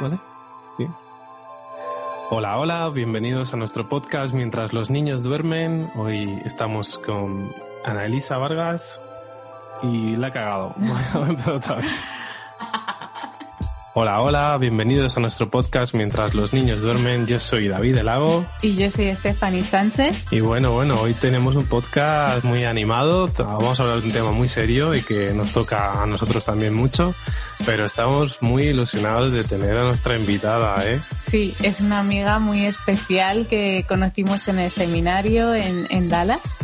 ¿vale? Hola, hola, bienvenidos a nuestro podcast Mientras los niños duermen. Hoy estamos con Ana Elisa Vargas y la he cagado. A otra vez. Hola, hola, bienvenidos a nuestro podcast Mientras los niños duermen. Yo soy David Lago. Y yo soy Stephanie Sánchez. Y bueno, bueno, hoy tenemos un podcast muy animado. Vamos a hablar de un tema muy serio y que nos toca a nosotros también mucho. Pero estamos muy ilusionados de tener a nuestra invitada, ¿eh? Sí, es una amiga muy especial que conocimos en el seminario en, en Dallas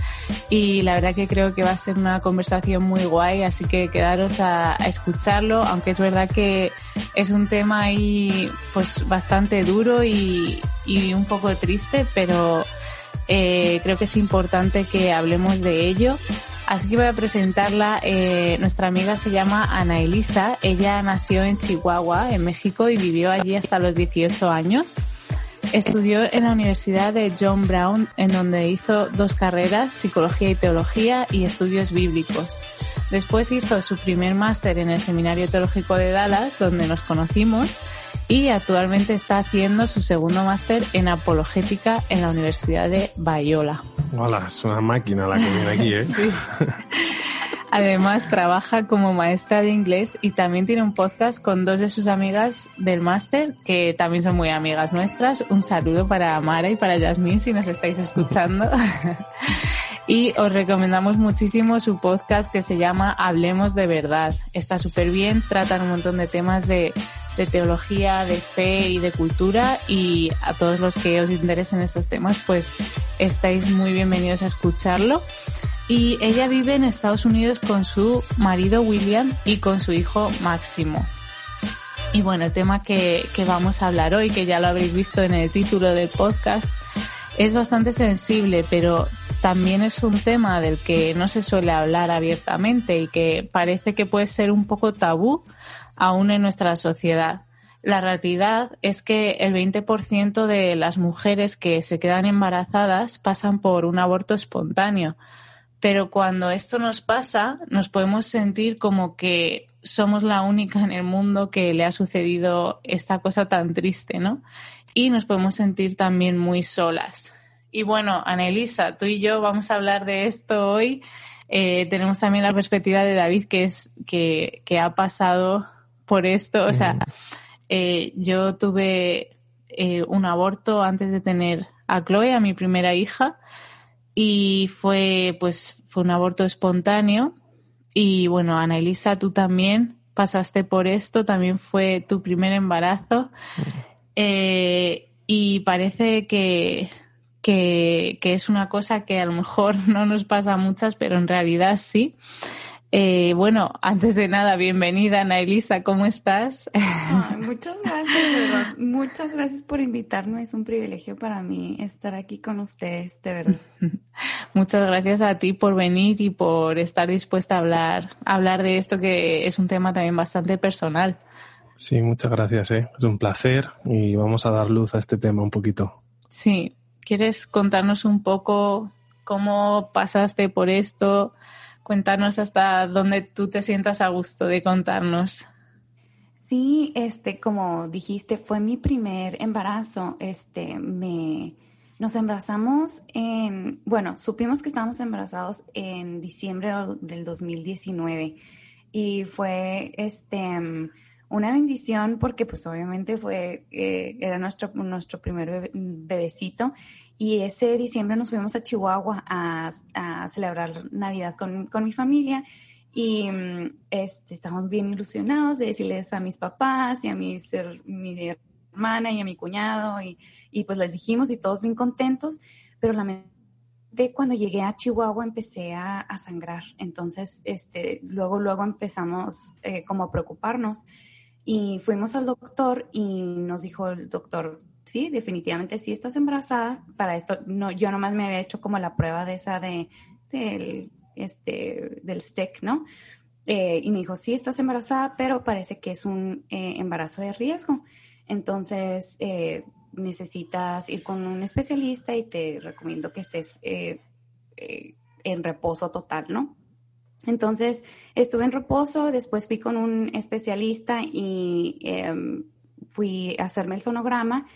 y la verdad que creo que va a ser una conversación muy guay, así que quedaros a, a, escucharlo, aunque es verdad que es un tema ahí pues bastante duro y, y un poco triste, pero eh, creo que es importante que hablemos de ello. Así que voy a presentarla. Eh, nuestra amiga se llama Ana Elisa. Ella nació en Chihuahua, en México, y vivió allí hasta los 18 años. Estudió en la Universidad de John Brown, en donde hizo dos carreras, psicología y teología y estudios bíblicos. Después hizo su primer máster en el Seminario Teológico de Dallas, donde nos conocimos, y actualmente está haciendo su segundo máster en apologética en la Universidad de Bayola. Hola, es una máquina la que viene aquí, ¿eh? Sí. Además, trabaja como maestra de inglés y también tiene un podcast con dos de sus amigas del máster, que también son muy amigas nuestras. Un saludo para Mara y para Yasmín si nos estáis escuchando. y os recomendamos muchísimo su podcast que se llama Hablemos de Verdad. Está súper bien, tratan un montón de temas de, de teología, de fe y de cultura y a todos los que os interesen estos temas, pues estáis muy bienvenidos a escucharlo y ella vive en Estados Unidos con su marido William y con su hijo Máximo. Y bueno, el tema que, que, vamos a hablar hoy, que ya lo habréis visto en el título del podcast, es bastante sensible, pero también es un tema del que no se suele hablar abiertamente y que parece que puede ser un poco tabú aún en nuestra sociedad. La realidad es que el 20% de las mujeres que se quedan embarazadas pasan por un aborto espontáneo pero cuando esto nos pasa, nos podemos sentir como que somos la única en el mundo que le ha sucedido esta cosa tan triste, ¿no? Y nos podemos sentir también muy solas. Y bueno, Anelisa, tú y yo vamos a hablar de esto hoy. Eh, tenemos también la perspectiva de David, que es que, ha pasado por esto. O sea, eh, yo tuve eh, un aborto antes de tener a Chloe, a mi primera hija y fue pues fue un aborto espontáneo. Y bueno Ana Elisa tú también pasaste por esto también fue tu primer embarazo. Eh, y parece que, que, que es una cosa que a lo mejor no nos pasa a muchas pero en realidad sí eh, bueno, antes de nada, bienvenida Ana Elisa, ¿cómo estás? Ay, muchas gracias, de verdad. Muchas gracias por invitarme. Es un privilegio para mí estar aquí con ustedes, de verdad. Muchas gracias a ti por venir y por estar dispuesta a hablar, a hablar de esto que es un tema también bastante personal. Sí, muchas gracias, ¿eh? es un placer y vamos a dar luz a este tema un poquito. Sí, ¿quieres contarnos un poco cómo pasaste por esto? Cuéntanos hasta dónde tú te sientas a gusto de contarnos. Sí, este, como dijiste, fue mi primer embarazo. Este, me, nos embarazamos en, bueno, supimos que estábamos embarazados en diciembre del 2019 y fue, este, una bendición porque, pues, obviamente fue, eh, era nuestro, nuestro primer bebecito y ese diciembre nos fuimos a Chihuahua a, celebrar Navidad con, con, mi familia y este, estábamos bien ilusionados de decirles a mis papás y a mi hermana y a mi cuñado y, y pues les dijimos y todos bien contentos, pero lamentablemente cuando llegué a Chihuahua empecé a, a sangrar, entonces este, luego, luego empezamos eh, como a preocuparnos y fuimos al doctor y nos dijo el doctor, sí, definitivamente sí estás embarazada. Para esto, no, yo nomás me había hecho como la prueba de esa de, del, este, del stick, ¿no? Eh, y me dijo, sí, estás embarazada, pero parece que es un eh, embarazo de riesgo. Entonces, eh, necesitas ir con un especialista y te recomiendo que estés en reposo total, ¿no? Entonces, estuve en reposo, después fui con un especialista y em, fui a hacerme el sonograma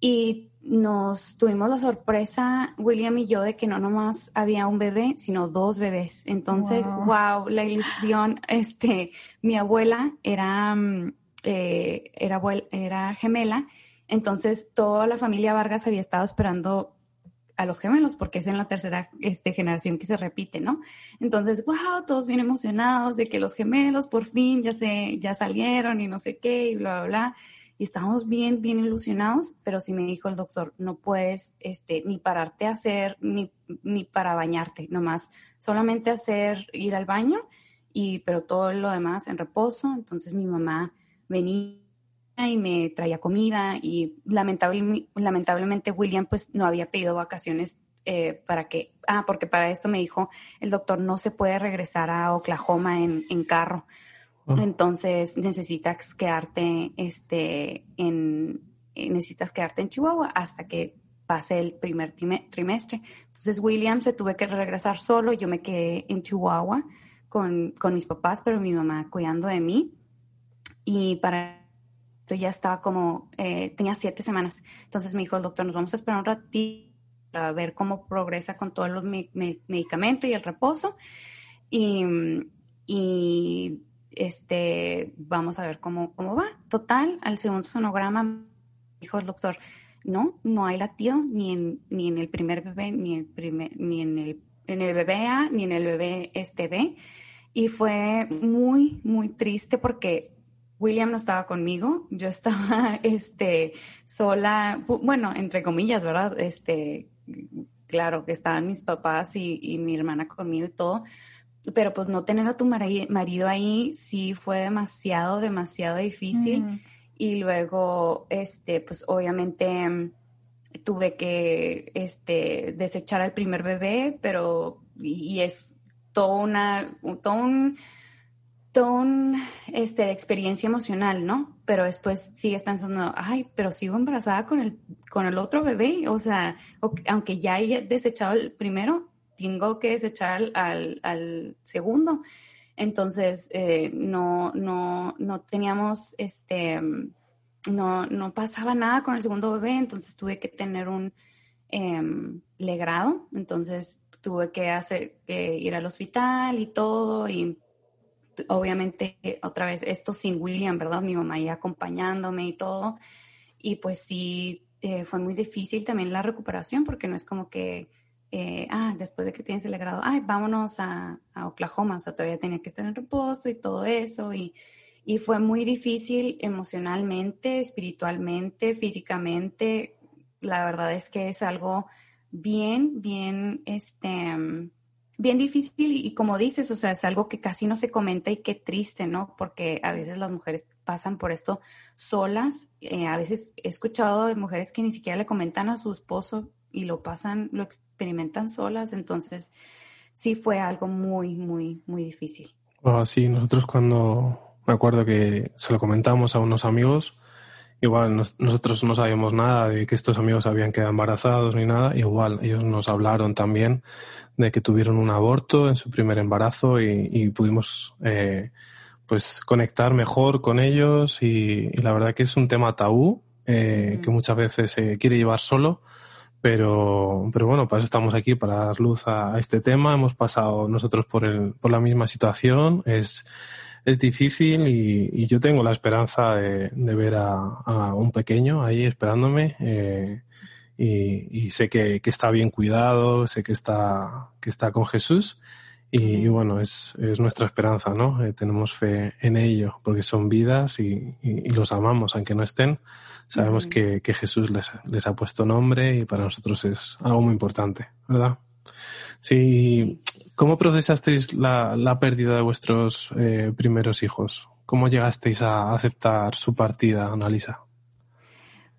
y nos tuvimos la sorpresa, William y yo, de que no nomás había un bebé, sino dos bebés. Entonces, wow, la ilusión, este, mi abuela era, mm, eh, era, era gemela, entonces toda la familia Vargas había estado esperando a los gemelos porque es en la tercera este, generación que se repite, ¿no? Entonces, wow, todos bien emocionados de que los gemelos por fin ya se, ya salieron y no sé qué y bla, bla, bla y estábamos bien, bien ilusionados, pero sí me dijo el doctor, no puedes este, ni pararte a hacer, ni, ni para bañarte, nomás, solamente hacer, ir al baño, y, pero todo lo demás en reposo. Entonces mi mamá venía y me traía comida y lamentable, lamentablemente William pues no había pedido vacaciones eh, para que, ah, porque para esto me dijo el doctor no se puede regresar a Oklahoma en, en carro entonces necesitas quedarte este, en, necesitas quedarte en Chihuahua hasta que pase el primer trimestre. Entonces William se tuve que regresar solo, yo me quedé en Chihuahua con, con mis papás, pero mi mamá cuidando de mí. Y para ya estaba como, eh, tenía siete semanas. Entonces me dijo el doctor, nos vamos a esperar un ratito a ver cómo progresa con todos los medicamentos y el reposo. Y, y este, vamos a ver cómo, cómo va. Total, al segundo sonograma dijo el doctor, no, no hay latido ni en, ni en el primer bebé, ni, el primer, ni en, el, en el bebé A, ni en el bebé este B. Y fue muy, muy triste porque William no estaba conmigo, yo estaba este, sola, bueno, entre comillas, ¿verdad? Este, claro que estaban mis papás y, y mi hermana conmigo y todo, pero pues no tener a tu marido ahí sí fue demasiado, demasiado difícil. Y luego, este, pues obviamente mm, tuve que este, desechar al primer bebé, pero y, es toda una, todo un, todo este, experiencia emocional, ¿no? Pero después sigues pensando, ay, pero sigo embarazada con el, con el otro bebé, o sea, aunque ya haya desechado el primero, tengo que desechar al, al segundo. Entonces, eh, no, no, no teníamos, este, no, no pasaba nada con el segundo bebé, entonces tuve que tener un em, legrado, entonces tuve que hacer, ir al hospital y todo, y obviamente otra vez esto sin William, ¿verdad? Mi mamá ahí acompañándome y todo, y pues sí, eh, fue muy difícil también la recuperación, porque no es como que eh, ah, después de que tienes el grado, ay, vámonos a, Oklahoma, o sea, todavía tenía que estar en reposo y todo eso, y, y fue muy difícil emocionalmente, espiritualmente, físicamente, la verdad es que es algo bien, bien, este, bien difícil y como dices, o sea, es algo que casi no se comenta y qué triste, ¿no? Porque a veces las mujeres pasan por esto solas. Eh, a veces he escuchado de mujeres que ni siquiera le comentan a su esposo y lo pasan, lo experimentan solas, entonces sí fue algo muy, muy, muy difícil. Oh, sí, nosotros cuando me acuerdo que se lo comentamos a unos amigos, igual nosotros no sabíamos nada de que estos amigos habían quedado embarazados ni nada, igual ellos nos hablaron también de que tuvieron un aborto en su primer embarazo y, pudimos eh, pues conectar mejor con ellos y, la verdad que es un tema tabú eh, que muchas veces se quiere llevar solo pero, pero bueno, para eso estamos aquí, para dar luz a, este tema. Hemos pasado nosotros por, el, por la misma situación. Es, es difícil y, y yo tengo la esperanza de, de ver a, a, un pequeño ahí esperándome. Eh, y, y, sé que, que, está bien cuidado, sé que está, que está con Jesús. Y, bueno, es, es, nuestra esperanza, ¿no? Eh, tenemos fe en ello, porque son vidas y, y, los amamos, aunque no estén. Sabemos que, que, Jesús les, les, ha puesto nombre y para nosotros es algo muy importante, ¿verdad? Sí. ¿Cómo procesasteis la, pérdida de vuestros eh, primeros hijos? ¿Cómo llegasteis a aceptar su partida, Analisa?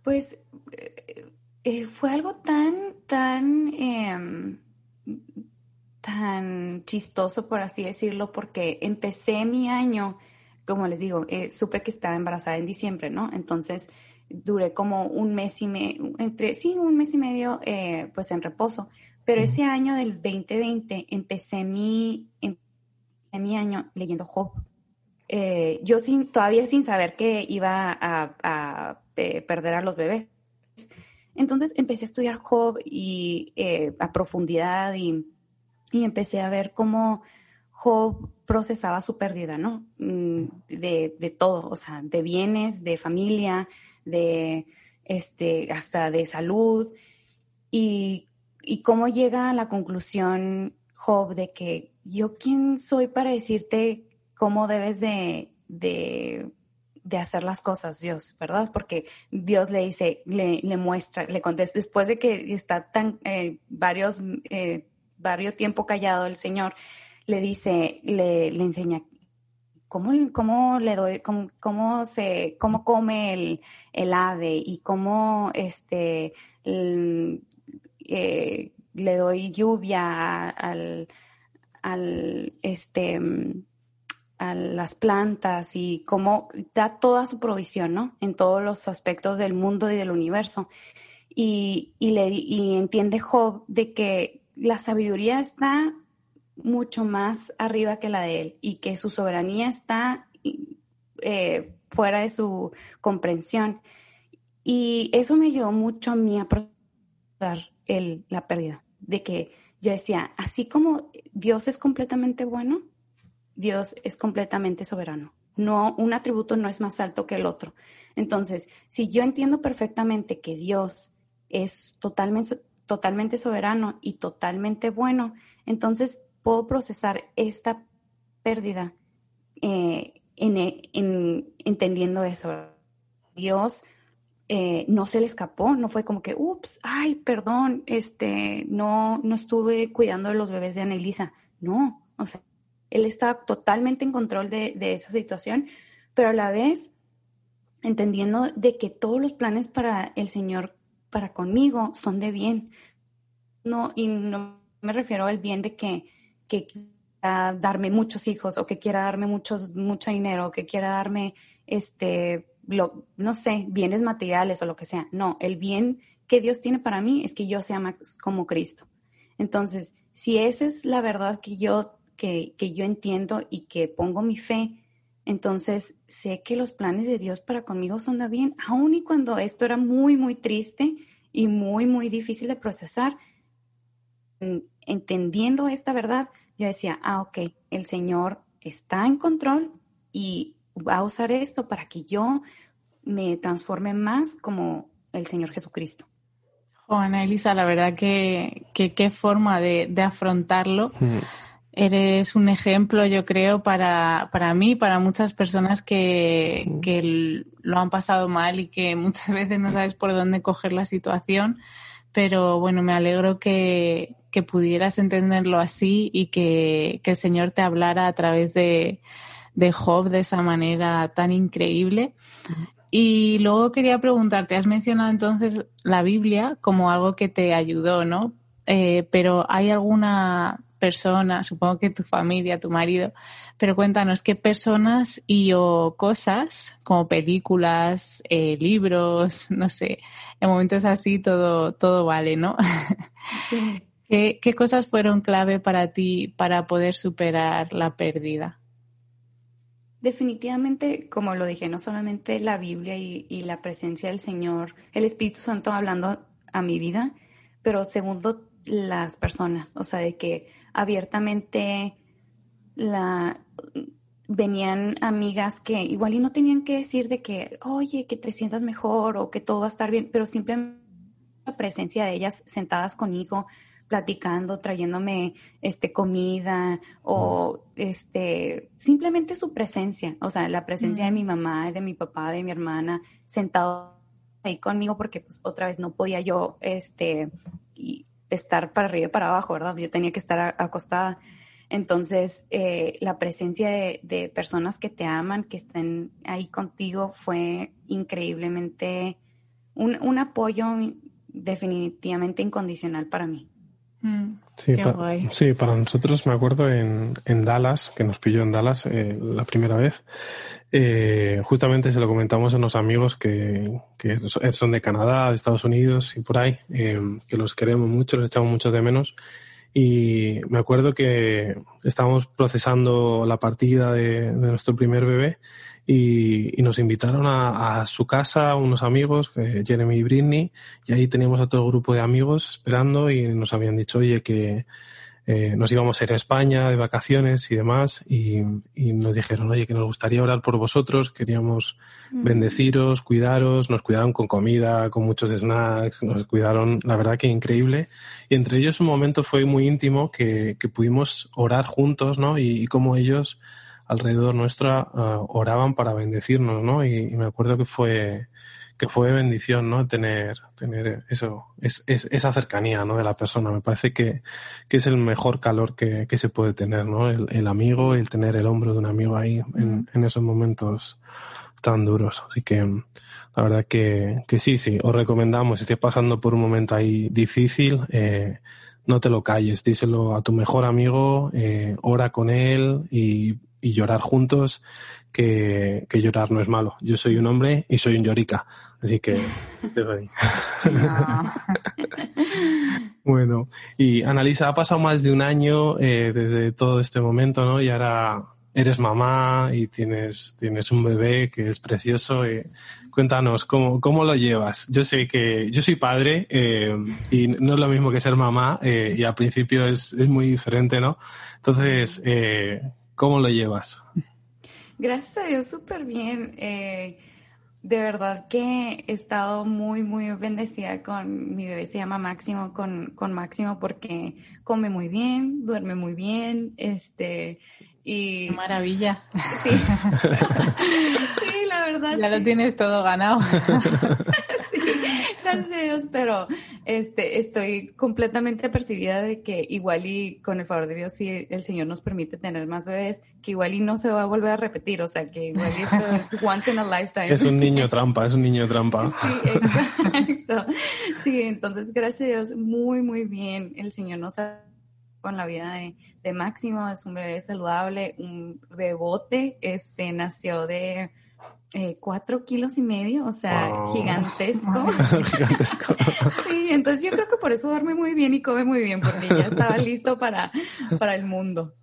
Pues eh, eh fue algo tan, tan em, tan chistoso, por así decirlo, porque empecé mi año, como les digo, supe que estaba embarazada en diciembre, ¿no? Entonces duré como un mes y medio, entre, sí, un mes y medio, pues en reposo. Pero ese año del 2020 empecé mi, empecé mi año leyendo Job. eh, yo sin, todavía sin saber que iba a, eh, perder a los bebés. Entonces empecé a estudiar Job y eh, a profundidad y, empecé a ver cómo Job procesaba su pérdida, ¿no? Mm, de, de, todo, o sea, de bienes, de familia, de este, hasta de salud. Y, y cómo llega a la conclusión Job de que yo quién soy para decirte cómo debes de, de, hacer las cosas, Dios, ¿verdad? Porque Dios le dice, le, le muestra, le contesta, después de que está tan eh, varios, eh, varios tiempo callado el Señor, le dice, le, le enseña cómo, cómo le doy, cómo, cómo, se, cómo come el, el, ave y cómo este, eh, le doy lluvia al, al este a las plantas y cómo da toda su provisión, ¿no? En todos los aspectos del mundo y del universo. Y, le, y entiende Job de que la sabiduría está mucho más arriba que la de él y que su soberanía está eh, fuera de su comprensión. Y eso me ayudó mucho a mí a procesar la pérdida, de que yo decía, así como Dios es completamente bueno, Dios es completamente soberano. No, un atributo no es más alto que el otro. Entonces, si yo entiendo perfectamente que Dios es totalmente, totalmente soberano y totalmente bueno, entonces puedo procesar esta pérdida eh, en, entendiendo eso. Dios eh, no se le escapó, no fue como que, ups, ay, perdón, este, no, no estuve cuidando de los bebés de Anelisa. No, o sea, él estaba totalmente en control de, esa situación, pero a la vez entendiendo de que todos los planes para el Señor, para conmigo, son de bien. No, y no me refiero al bien de que, que quiera darme muchos hijos o que quiera darme muchos, mucho dinero o que quiera darme, este, no sé, bienes materiales o lo que sea. No, el bien que Dios tiene para mí es que yo sea más como Cristo. Entonces, si esa es la verdad que yo que, yo entiendo y que pongo mi fe, entonces sé que los planes de Dios para conmigo son de bien, aun y cuando esto era muy, muy triste y muy, muy difícil de procesar, entendiendo esta verdad, yo decía, ah, ok, el Señor está en control y va a usar esto para que yo me transforme más como el Señor Jesucristo. Juana Elisa, la verdad que qué forma de, afrontarlo. Eres un ejemplo, yo creo, para, para mí, para muchas personas que, que lo han pasado mal y que muchas veces no sabes por dónde coger la situación. Pero bueno, me alegro que, que pudieras entenderlo así y que, que, el Señor te hablara a través de, de Job de esa manera tan increíble. Y luego quería preguntarte, has mencionado entonces la Biblia como algo que te ayudó, ¿no? Eh, pero ¿hay alguna personas, supongo que tu familia, tu marido, pero cuéntanos qué personas y o cosas, como películas, eh, libros, no sé, en momentos así todo, todo vale, ¿no? Sí. ¿Qué, ¿Qué cosas fueron clave para ti para poder superar la pérdida? Definitivamente, como lo dije, no solamente la Biblia y, y, la presencia del Señor, el Espíritu Santo hablando a mi vida, pero segundo, las personas, o sea, de que abiertamente la venían amigas que igual y no tenían que decir de que, oye, que te sientas mejor o que todo va a estar bien, pero simplemente la presencia de ellas sentadas conmigo, platicando, trayéndome este comida o este simplemente su presencia, o sea, la presencia de mi mamá, de mi papá, de mi hermana, sentado ahí conmigo porque pues otra vez no podía yo este y estar para arriba y para abajo, ¿verdad? Yo tenía que estar acostada. Entonces, eh, la presencia de, personas que te aman, que estén ahí contigo, fue increíblemente un, apoyo definitivamente incondicional para mí. Mm, sí, sí, para nosotros me acuerdo en, Dallas, que nos pilló en Dallas eh, la primera vez, eh, justamente se lo comentamos a unos amigos que, son de Canadá, de Estados Unidos y por ahí, eh, que los queremos mucho, los echamos mucho de menos. Y me acuerdo que estábamos procesando la partida de, nuestro primer bebé y, nos invitaron a, su casa unos amigos, Jeremy y Britney, y ahí teníamos a todo el grupo de amigos esperando y nos habían dicho, oye, que eh, nos íbamos a ir a España de vacaciones y demás, y, nos dijeron, oye, que nos gustaría orar por vosotros, queríamos mm. bendeciros, cuidaros, nos cuidaron con comida, con muchos snacks, nos cuidaron, la verdad que increíble. Y entre ellos un momento fue muy íntimo que, pudimos orar juntos, ¿no? Y, como ellos alrededor nuestra ah, oraban para bendecirnos, ¿no? y me acuerdo que fue, que fue bendición, ¿no? Tener, tener eso, es, esa cercanía, ¿no? De la persona. Me parece que, es el mejor calor que, se puede tener, ¿no? El, amigo, el tener el hombro de un amigo ahí en, esos momentos tan duros. Así que la verdad que, sí, sí, os recomendamos, si estés pasando por un momento ahí difícil, eh, no te lo calles, díselo a tu mejor amigo, eh, ora con él y, y llorar juntos, que, que, llorar no es malo. Yo soy un hombre y soy un llorica. Así que ahí. bueno, y Analisa, ha pasado más de un año eh, desde todo este momento, ¿no? Y ahora eres mamá y tienes, tienes un bebé que es precioso. Eh, cuéntanos, ¿cómo, ¿cómo lo llevas? Yo sé que yo soy padre eh, y no es lo mismo que ser mamá y al principio es, es muy diferente, ¿no? Entonces, ¿cómo lo llevas? Gracias a Dios, súper bien. De verdad que he estado muy, muy bendecida con mi bebé, se llama Máximo, con, con Máximo porque come muy bien, duerme muy bien, este, y... Maravilla. Sí, sí la verdad. Ya lo tienes todo ganado. gracias pero este, estoy completamente percibida de que igual y con el favor de Dios, si el Señor nos permite tener más bebés, que igual y no se va a volver a repetir, o sea, que igual esto es once in a lifetime. Es un niño trampa, es un niño trampa. Sí, exacto. Sí, entonces, gracias a Dios, muy, muy bien. El Señor nos ha con la vida de, de Máximo, es un bebé saludable, un bebote, este, nació de eh, cuatro kilos y medio, o sea, gigantesco. gigantesco. sí, entonces yo creo que por eso duerme muy bien y come muy bien, porque ya estaba listo para, para el mundo.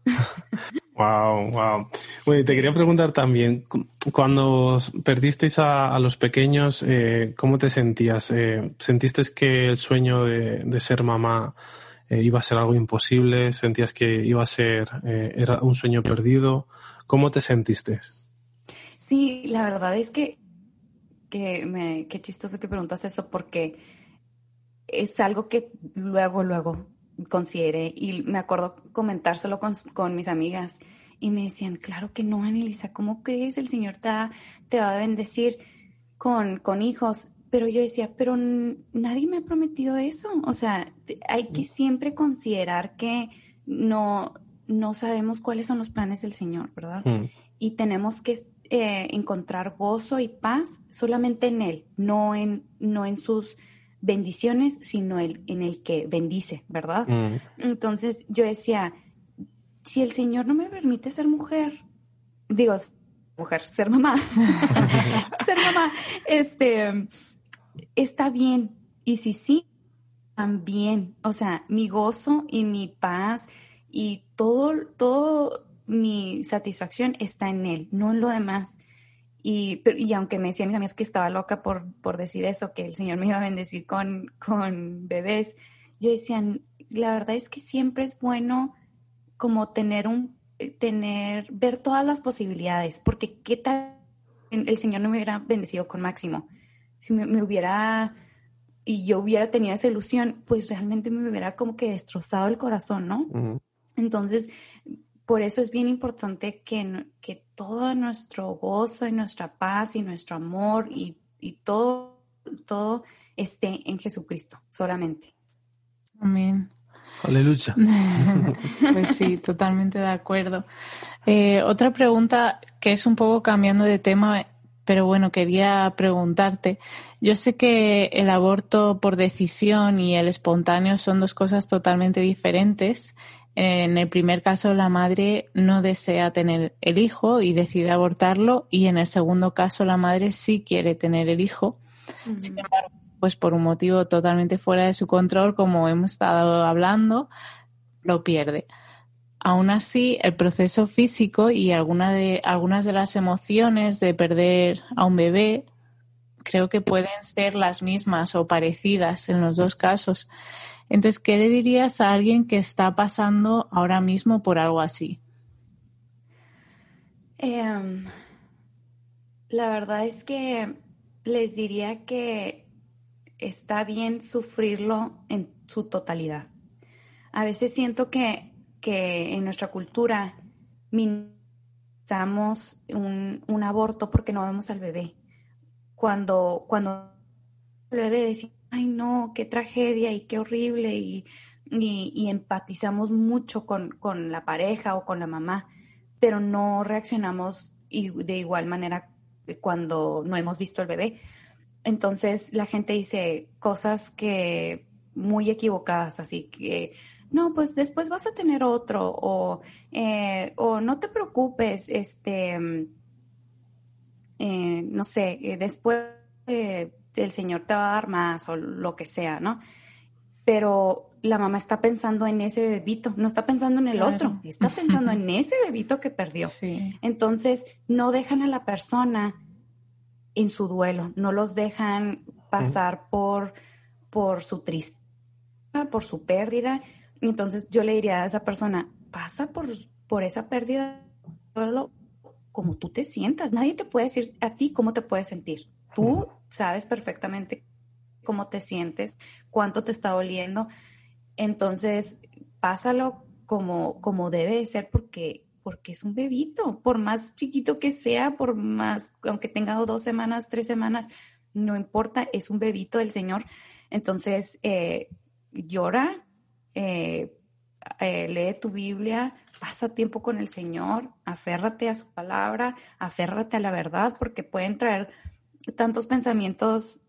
Wow, wow. Bueno, te quería preguntar también, cuando perdisteis a, los pequeños, eh, ¿cómo te sentías? Eh, ¿Sentiste que el sueño de, ser mamá iba a ser algo imposible? ¿Sentías que iba a ser, era un sueño perdido? ¿Cómo te sentiste? Sí, la verdad es que, que me, qué chistoso que preguntas eso porque es algo que luego, luego consideré y me acuerdo comentárselo con, mis amigas y me decían, claro que no, Anelisa, ¿cómo crees? El Señor te, te va a bendecir con, con hijos. Pero yo decía, pero nadie me ha prometido eso. O sea, hay que siempre considerar que no, no sabemos cuáles son los planes del Señor, ¿verdad? Mm. Y tenemos que eh, encontrar gozo y paz solamente en Él, no en, no en sus bendiciones, sino el, en el que bendice, ¿verdad? Mm. Entonces yo decía, si el Señor no me permite ser mujer, digo, mujer, ser mamá, ser mamá, este, está bien. Y si sí, también, o sea, mi gozo y mi paz y todo, todo mi satisfacción está en él, no en lo demás. Y, y aunque me decían mis amigas que estaba loca por, por decir eso, que el Señor me iba a bendecir con, con bebés, yo decía, la verdad es que siempre es bueno como tener un, tener, ver todas las posibilidades, porque qué tal el Señor no me hubiera bendecido con Máximo, si me, hubiera, y yo hubiera tenido esa ilusión, pues realmente me hubiera como que destrozado el corazón, ¿no? Entonces, por eso es bien importante que, que todo nuestro gozo y nuestra paz y nuestro amor y, todo, todo esté en Jesucristo solamente. Amén. Aleluya. pues sí, totalmente de acuerdo. Eh, otra pregunta que es un poco cambiando de tema, pero bueno, quería preguntarte. Yo sé que el aborto por decisión y el espontáneo son dos cosas totalmente diferentes. En el primer caso, la madre no desea tener el hijo y decide abortarlo, y en el segundo caso, la madre sí quiere tener el hijo. Sin embargo, pues por un motivo totalmente fuera de su control, como hemos estado hablando, lo pierde. Aún así, el proceso físico y de, algunas de las emociones de perder a un bebé creo que pueden ser las mismas o parecidas en los dos casos. Entonces, ¿qué le dirías a alguien que está pasando ahora mismo por algo así? Em, la verdad es que les diría que está bien sufrirlo en su totalidad. A veces siento que, que en nuestra cultura minimizamos un, un, aborto porque no vemos al bebé. Cuando, cuando el bebé decimos, ay no, qué tragedia y qué horrible, y, y, empatizamos mucho con, con, la pareja o con la mamá, pero no reaccionamos de igual manera cuando no hemos visto al bebé. Entonces la gente dice cosas que muy equivocadas, así que no, pues después vas a tener otro, o, eh, o no te preocupes, este, eh, no sé, eh, después el Señor te va a dar más o lo que sea, ¿no? Pero la mamá está pensando en ese bebito, no está pensando en el otro, está pensando en ese bebito que perdió. Entonces, no dejan a la persona en su duelo, no los dejan pasar por, por su tristeza, por su pérdida. Entonces, yo le diría a esa persona, pasa por, por esa pérdida como tú te sientas. Nadie te puede decir a ti cómo te puedes sentir. Tú sabes perfectamente cómo te sientes, cuánto te está doliendo. Entonces, pásalo como, como debe ser porque, porque es un bebito, por más chiquito que sea, por más, aunque tenga dos semanas, tres semanas, no importa, es un bebito del Señor. Entonces, eh, llora, eh, eh, lee tu Biblia, pasa tiempo con el Señor, aférrate a su palabra, aférrate a la verdad, porque pueden traer tantos pensamientos,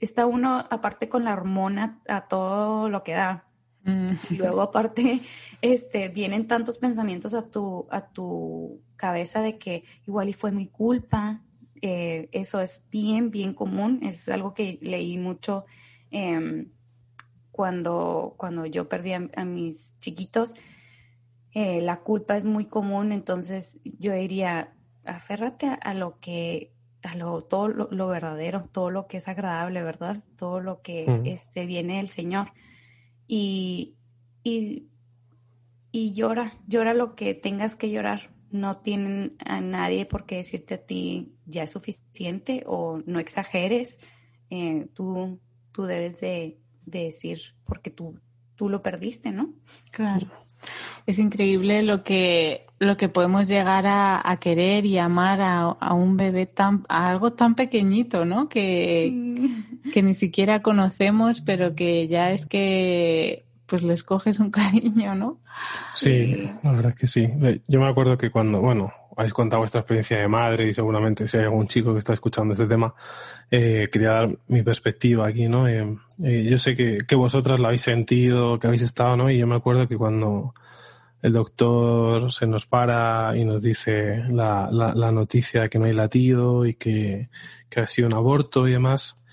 está uno aparte con la hormona a todo lo que da. Mm. Y luego aparte, este, vienen tantos pensamientos a tu, a tu cabeza de que igual y fue mi culpa. Eh, eso es bien, bien común. Es algo que leí mucho em, cuando, cuando yo perdí a, mis chiquitos. Eh, la culpa es muy común, entonces yo diría, aférrate a lo que lo, todo lo, verdadero, todo lo que es agradable, ¿verdad? Todo lo que este, viene del Señor. Y, y, y llora, llora lo que tengas que llorar. No tienen a nadie por qué decirte a ti ya es suficiente o no exageres. Eh, tú, tú debes de, de decir porque tú, tú lo perdiste, ¿no? Claro. Es increíble lo que, lo que podemos llegar a, querer y amar a, un bebé tan, a algo tan pequeñito, ¿no? Que, que ni siquiera conocemos, pero que ya es que pues les coges un cariño, ¿no? Sí, la verdad es que sí. Yo me acuerdo que cuando, bueno, habéis contado vuestra experiencia de madre y seguramente si hay algún chico que está escuchando este tema, eh, quería dar mi perspectiva aquí, ¿no? Eh, eh, yo sé que, que vosotras lo habéis sentido, que habéis estado, ¿no? Y yo me acuerdo que cuando el doctor se nos para y nos dice la, la, noticia de que no hay latido y que, que, ha sido un aborto y demás,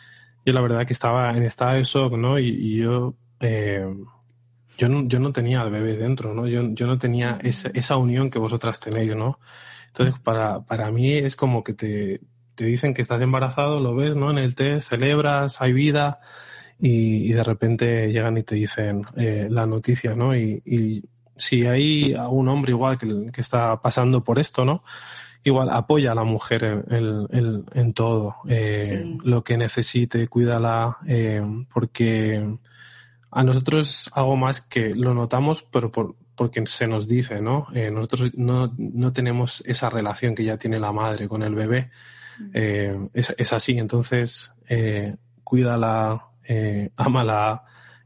yo la verdad que estaba en estado de shock, ¿no? Y, yo... yo no, yo no tenía al bebé dentro, ¿no? Yo, yo no tenía esa, esa unión que vosotras tenéis, ¿no? Entonces, para, para mí es como que te, te dicen que estás embarazado, lo ves, ¿no? En el test, celebras, hay vida, y, y de repente llegan y te dicen eh, la noticia, ¿no? Y, y, si hay un hombre igual que, que, está pasando por esto, ¿no? Igual apoya a la mujer en, en, en todo, eh, lo que necesite, cuídala, eh, porque a nosotros es algo más que lo notamos, pero por, porque se nos dice, ¿no? Eh, nosotros no, no, tenemos esa relación que ya tiene la madre con el bebé. Eh, es, es, así, entonces eh, cuídala, eh, ámala,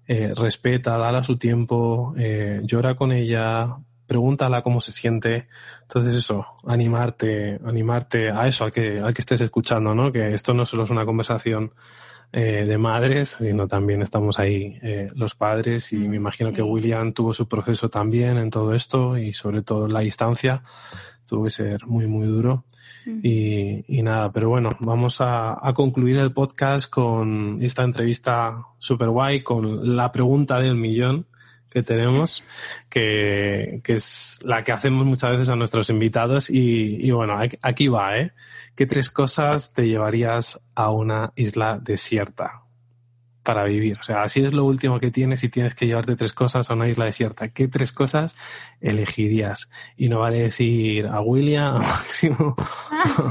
respeta, dala su tiempo, llora con ella, pregúntala cómo se siente. Entonces eso, animarte, animarte a eso, al que, al que estés escuchando, ¿no? Que esto no solo es una conversación eh, de madres, sino también estamos ahí eh, los padres y me imagino que William tuvo su proceso también en todo esto y sobre todo la distancia. Tuvo que ser muy, muy duro. Y, y, nada, pero bueno, vamos a, a, concluir el podcast con esta entrevista super guay, con la pregunta del millón, que tenemos, que, que es la que hacemos muchas veces a nuestros invitados. Y, y bueno, aquí va, ¿eh? ¿Qué tres cosas te llevarías a una isla desierta? Para vivir. O sea, así es lo último que tienes y tienes que llevarte tres cosas a una isla desierta. ¿Qué tres cosas elegirías? Y no vale decir a William, a Máximo,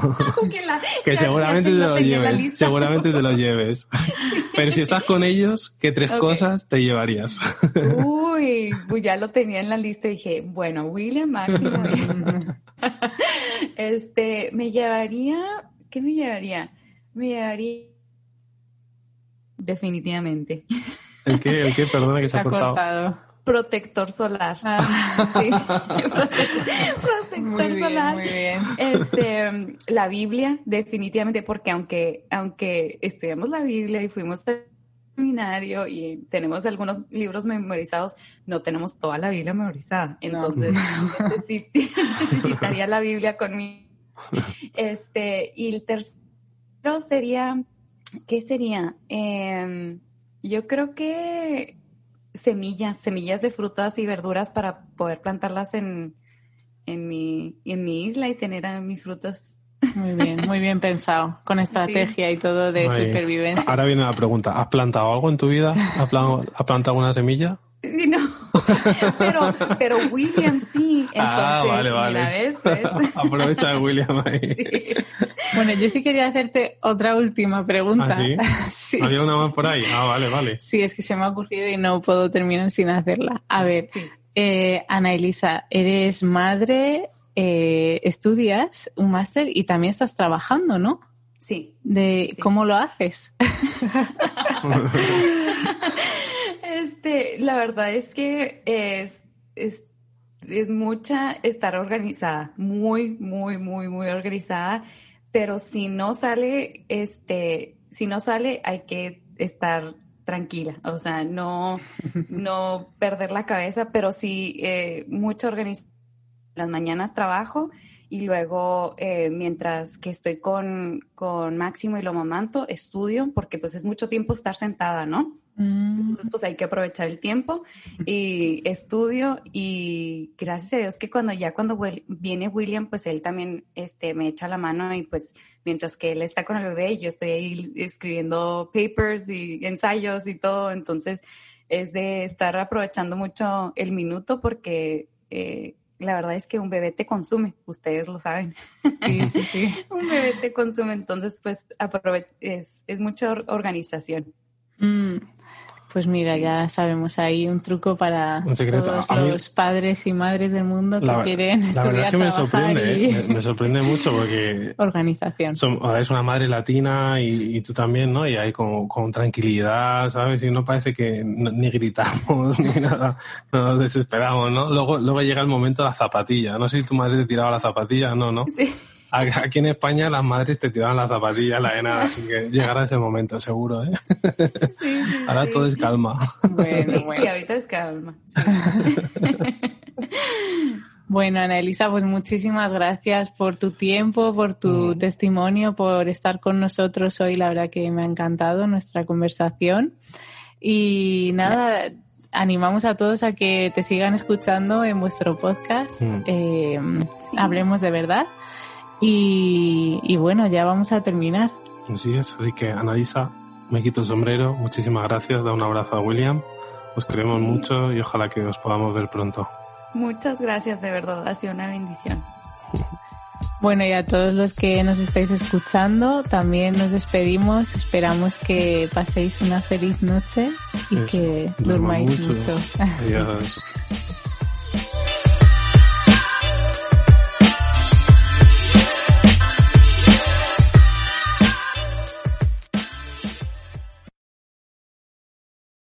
que, seguramente te lo lleves, seguramente te lo lleves. Pero si estás con ellos, ¿qué tres cosas te llevarías? Uy, pues ya lo tenía en la lista y dije, bueno, William, Máximo. este, me llevaría, ¿qué me llevaría? Me llevaría definitivamente. ¿El qué? ¿El qué? Perdona que se, ha cortado. Protector solar. Ah. Sí. Protector solar. muy bien. Este, la Biblia, definitivamente, porque aunque, aunque estudiamos la Biblia y fuimos al seminario y tenemos algunos libros memorizados, no tenemos toda la Biblia memorizada. Entonces, necesitaría la Biblia conmigo. Este, y el tercero sería ¿Qué sería? Em, yo creo que semillas, semillas de frutas y verduras para poder plantarlas en, en, mi, en mi isla y tener a mis frutas. Muy bien, muy bien pensado, con estrategia y todo de supervivencia. Ahora viene la pregunta, ¿has plantado algo en tu vida? ¿Has plantado, una semilla? Sí, no, pero, pero William sí. ah, vale, vale. Aprovecha de William ahí. Bueno, yo sí quería hacerte otra última pregunta. ¿Ah, sí? ¿Había una más por ahí? Ah, vale, vale. Sí, es que se me ha ocurrido y no puedo terminar sin hacerla. A ver, eh, Ana Elisa, eres madre, eh, estudias un máster y también estás trabajando, ¿no? Sí. De cómo lo haces. Este, la verdad es que es, es, es mucha estar organizada, muy, muy, muy, muy organizada pero si no sale, este, si no sale, hay que estar tranquila, o sea, no, no perder la cabeza, pero sí eh, mucha organización. Las mañanas trabajo y luego eh, mientras que estoy con, con Máximo y lo mamanto, estudio, porque pues es mucho tiempo estar sentada, ¿no? Mm. Entonces, pues hay que aprovechar el tiempo y estudio y gracias a Dios que cuando ya cuando viene William, pues él también este, me echa la mano y pues mientras que él está con el bebé, yo estoy ahí escribiendo papers y ensayos y todo, entonces es de estar aprovechando mucho el minuto porque eh, la verdad es que un bebé te consume, ustedes lo saben. Sí, sí, sí. un bebé te consume, entonces pues es, es mucha organización. Mm. Pues mira, ya sabemos ahí un truco para todos los padres y madres del mundo que quieren la verdad es que me sorprende, ¿eh? me, sorprende mucho porque organización. es una madre latina y, tú también, ¿no? Y ahí con, con, tranquilidad, ¿sabes? Y no parece que ni gritamos ni nada, nos desesperamos, ¿no? Luego, luego llega el momento de la zapatilla. No sé si tu madre te tiraba la zapatilla, no, ¿no? Sí. Aquí en España las madres te tiraban las zapatillas, la nada, así que llegará ese momento, seguro, ¿eh? Sí, Ahora todo es calma. Bueno, bueno. sí, ahorita es calma. Bueno, Ana Elisa, pues muchísimas gracias por tu tiempo, por tu mm. testimonio, por estar con nosotros hoy. La verdad que me ha encantado nuestra conversación. Y nada, animamos a todos a que te sigan escuchando en vuestro podcast. Mm. Eh, Hablemos de verdad. Y, bueno, ya vamos a terminar. Así es, así que Analisa, me quito el sombrero, muchísimas gracias, da un abrazo a William, os queremos mucho y ojalá que os podamos ver pronto. Muchas gracias, de verdad, ha sido una bendición. Bueno, y a todos los que nos estáis escuchando, también nos despedimos. Esperamos que paséis una feliz noche y que durmáis mucho. Adiós.